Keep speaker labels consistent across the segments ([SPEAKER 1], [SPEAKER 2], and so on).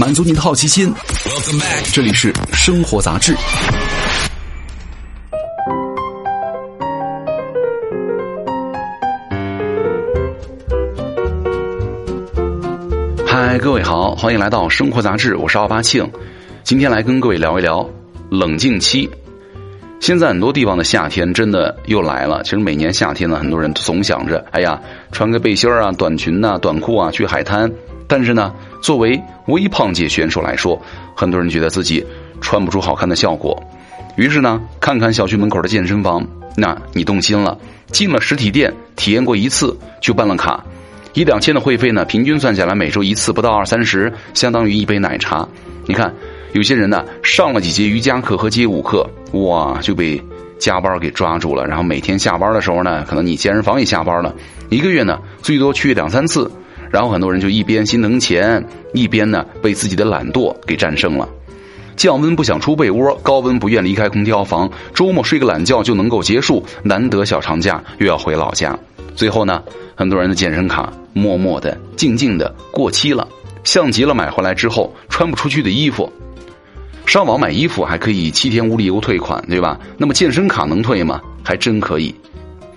[SPEAKER 1] 满足您的好奇心。这里是生活杂志。嗨，各位好，欢迎来到生活杂志，我是奥巴庆。今天来跟各位聊一聊冷静期。现在很多地方的夏天真的又来了。其实每年夏天呢，很多人总想着，哎呀，穿个背心啊、短裙呐、短裤啊去海滩。但是呢，作为微胖界选手来说，很多人觉得自己穿不出好看的效果。于是呢，看看小区门口的健身房，那你动心了，进了实体店体验过一次，就办了卡，一两千的会费呢，平均算下来每周一次不到二三十，相当于一杯奶茶。你看。有些人呢，上了几节瑜伽课和街舞课，哇，就被加班给抓住了。然后每天下班的时候呢，可能你健身房也下班了，一个月呢最多去两三次。然后很多人就一边心疼钱，一边呢被自己的懒惰给战胜了。降温不想出被窝，高温不愿离开空调房，周末睡个懒觉就能够结束，难得小长假又要回老家。最后呢，很多人的健身卡默默的、静静的过期了，像极了买回来之后穿不出去的衣服。上网买衣服还可以七天无理由退款，对吧？那么健身卡能退吗？还真可以，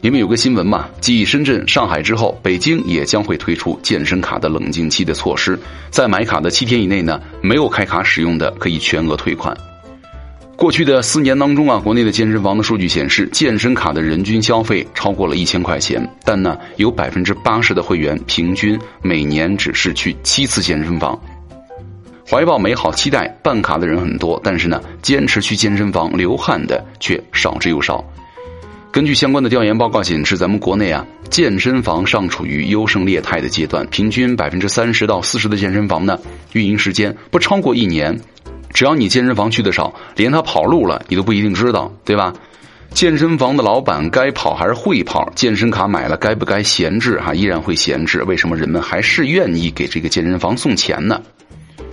[SPEAKER 1] 因为有个新闻嘛，继深圳、上海之后，北京也将会推出健身卡的冷静期的措施，在买卡的七天以内呢，没有开卡使用的可以全额退款。过去的四年当中啊，国内的健身房的数据显示，健身卡的人均消费超过了一千块钱，但呢，有百分之八十的会员平均每年只是去七次健身房。怀抱美好期待办卡的人很多，但是呢，坚持去健身房流汗的却少之又少。根据相关的调研报告显示，咱们国内啊，健身房尚处于优胜劣汰的阶段，平均百分之三十到四十的健身房呢，运营时间不超过一年。只要你健身房去的少，连他跑路了你都不一定知道，对吧？健身房的老板该跑还是会跑？健身卡买了该不该闲置？哈，依然会闲置。为什么人们还是愿意给这个健身房送钱呢？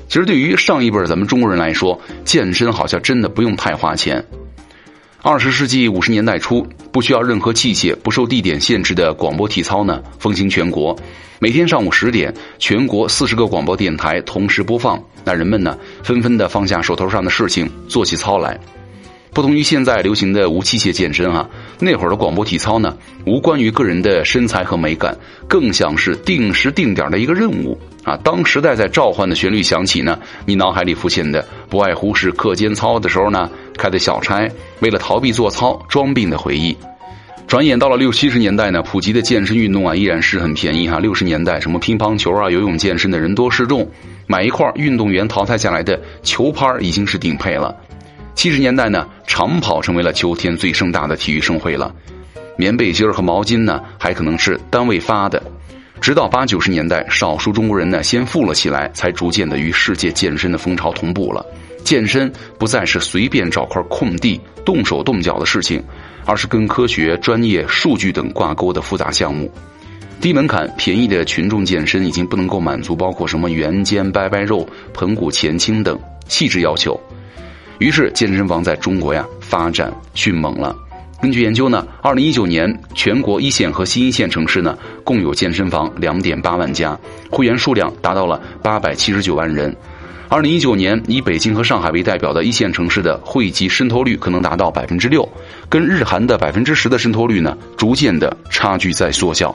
[SPEAKER 1] 其实，对于上一辈咱们中国人来说，健身好像真的不用太花钱。二十世纪五十年代初，不需要任何器械、不受地点限制的广播体操呢，风行全国。每天上午十点，全国四十个广播电台同时播放，那人们呢，纷纷的放下手头上的事情，做起操来。不同于现在流行的无器械健身啊，那会儿的广播体操呢，无关于个人的身材和美感，更像是定时定点的一个任务啊。当时代在召唤的旋律响起呢，你脑海里浮现的不外乎是课间操的时候呢开的小差，为了逃避做操装病的回忆。转眼到了六七十年代呢，普及的健身运动啊依然是很便宜哈。六十年代什么乒乓球啊、游泳健身的人多势众，买一块运动员淘汰下来的球拍已经是顶配了。七十年代呢，长跑成为了秋天最盛大的体育盛会了。棉背心和毛巾呢，还可能是单位发的。直到八九十年代，少数中国人呢先富了起来，才逐渐的与世界健身的风潮同步了。健身不再是随便找块空地动手动脚的事情，而是跟科学、专业、数据等挂钩的复杂项目。低门槛、便宜的群众健身已经不能够满足包括什么圆肩、拜拜肉、盆骨前倾等细致要求。于是，健身房在中国呀发展迅猛了。根据研究呢，二零一九年全国一线和新一线城市呢共有健身房两点八万家，会员数量达到了八百七十九万人。二零一九年，以北京和上海为代表的一线城市的汇集渗透率可能达到百分之六，跟日韩的百分之十的渗透率呢，逐渐的差距在缩小。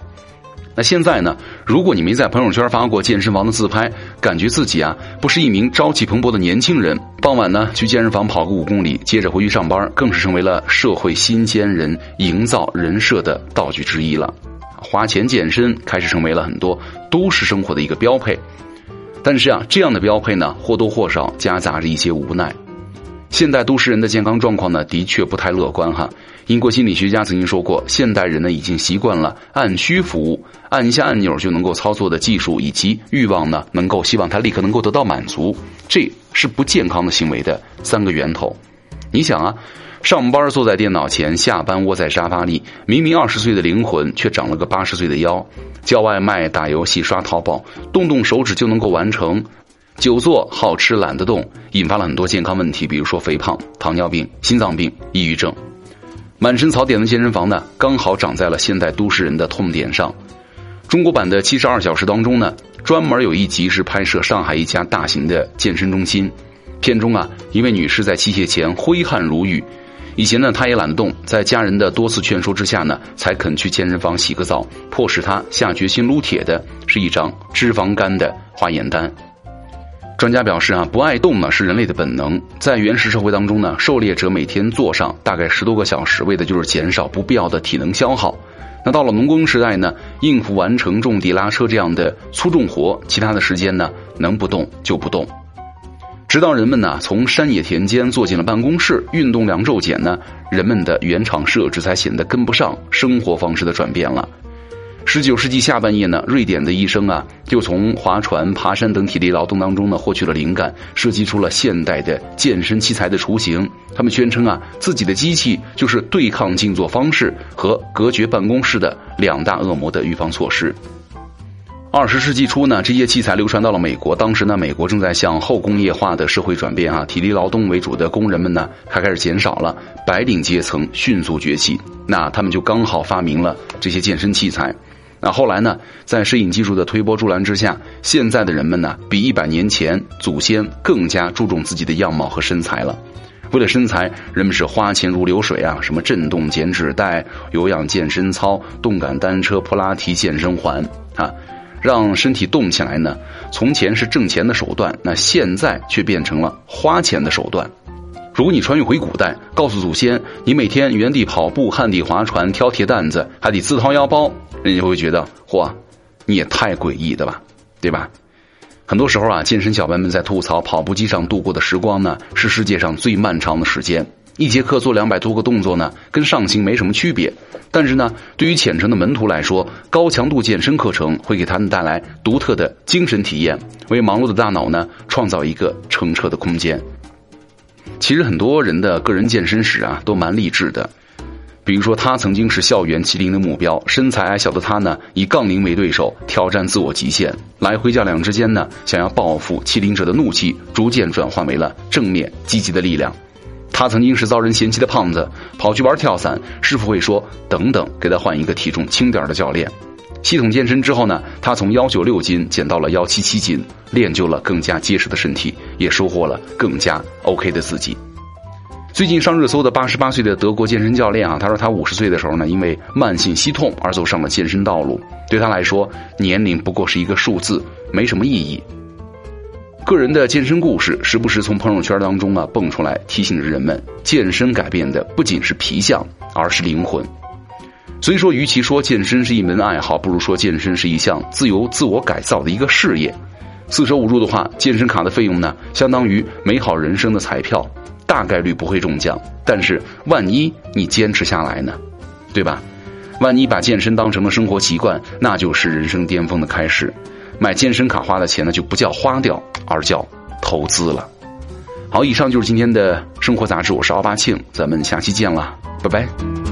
[SPEAKER 1] 那现在呢？如果你没在朋友圈发过健身房的自拍，感觉自己啊不是一名朝气蓬勃的年轻人，傍晚呢去健身房跑个五公里，接着回去上班，更是成为了社会新鲜人营造人设的道具之一了。花钱健身开始成为了很多都市生活的一个标配，但是啊，这样的标配呢或多或少夹杂着一些无奈。现代都市人的健康状况呢，的确不太乐观哈。英国心理学家曾经说过，现代人呢已经习惯了按需服务，按一下按钮就能够操作的技术，以及欲望呢能够希望他立刻能够得到满足，这是不健康的行为的三个源头。你想啊，上班坐在电脑前，下班窝在沙发里，明明二十岁的灵魂却长了个八十岁的腰，叫外卖、打游戏、刷淘宝，动动手指就能够完成。久坐好吃懒得动，引发了很多健康问题，比如说肥胖、糖尿病、心脏病、抑郁症。满身槽点的健身房呢，刚好长在了现代都市人的痛点上。中国版的七十二小时当中呢，专门有一集是拍摄上海一家大型的健身中心。片中啊，一位女士在器械前挥汗如雨。以前呢，她也懒得动，在家人的多次劝说之下呢，才肯去健身房洗个澡。迫使她下决心撸铁的是一张脂肪肝的化验单。专家表示啊，不爱动呢是人类的本能。在原始社会当中呢，狩猎者每天坐上大概十多个小时，为的就是减少不必要的体能消耗。那到了农耕时代呢，应付完成种地、拉车这样的粗重活，其他的时间呢，能不动就不动。直到人们呢从山野田间坐进了办公室，运动量骤减呢，人们的原厂设置才显得跟不上生活方式的转变了。十九世纪下半叶呢，瑞典的医生啊，就从划船、爬山等体力劳动当中呢，获取了灵感，设计出了现代的健身器材的雏形。他们宣称啊，自己的机器就是对抗静坐方式和隔绝办公室的两大恶魔的预防措施。二十世纪初呢，这些器材流传到了美国。当时呢，美国正在向后工业化的社会转变啊，体力劳动为主的工人们呢，还开始减少了，白领阶层迅速崛起。那他们就刚好发明了这些健身器材。那后来呢，在摄影技术的推波助澜之下，现在的人们呢，比一百年前祖先更加注重自己的样貌和身材了。为了身材，人们是花钱如流水啊，什么震动减脂带、有氧健身操、动感单车、普拉提健身环啊。让身体动起来呢？从前是挣钱的手段，那现在却变成了花钱的手段。如果你穿越回古代，告诉祖先你每天原地跑步、旱地划船、挑铁担子，还得自掏腰包，人家会觉得嚯，你也太诡异的吧，对吧？很多时候啊，健身小白们在吐槽跑步机上度过的时光呢，是世界上最漫长的时间。一节课做两百多个动作呢，跟上行没什么区别。但是呢，对于虔诚的门徒来说，高强度健身课程会给他们带来独特的精神体验，为忙碌的大脑呢创造一个澄澈的空间。其实很多人的个人健身史啊，都蛮励志的。比如说，他曾经是校园麒麟的目标，身材矮小的他呢，以杠铃为对手，挑战自我极限。来回较量之间呢，想要报复欺凌者的怒气，逐渐转换为了正面积极的力量。他曾经是遭人嫌弃的胖子，跑去玩跳伞，师傅会说：“等等，给他换一个体重轻点的教练。”系统健身之后呢，他从幺九六斤减到了幺七七斤，练就了更加结实的身体，也收获了更加 OK 的自己。最近上热搜的八十八岁的德国健身教练啊，他说他五十岁的时候呢，因为慢性膝痛而走上了健身道路。对他来说，年龄不过是一个数字，没什么意义。个人的健身故事时不时从朋友圈当中啊蹦出来，提醒着人们，健身改变的不仅是皮相，而是灵魂。所以说，与其说健身是一门爱好，不如说健身是一项自由自我改造的一个事业。四舍五入的话，健身卡的费用呢，相当于美好人生的彩票，大概率不会中奖。但是，万一你坚持下来呢，对吧？万一把健身当成了生活习惯，那就是人生巅峰的开始。买健身卡花的钱呢，就不叫花掉，而叫投资了。好，以上就是今天的生活杂志，我是奥巴庆，咱们下期见了，拜拜。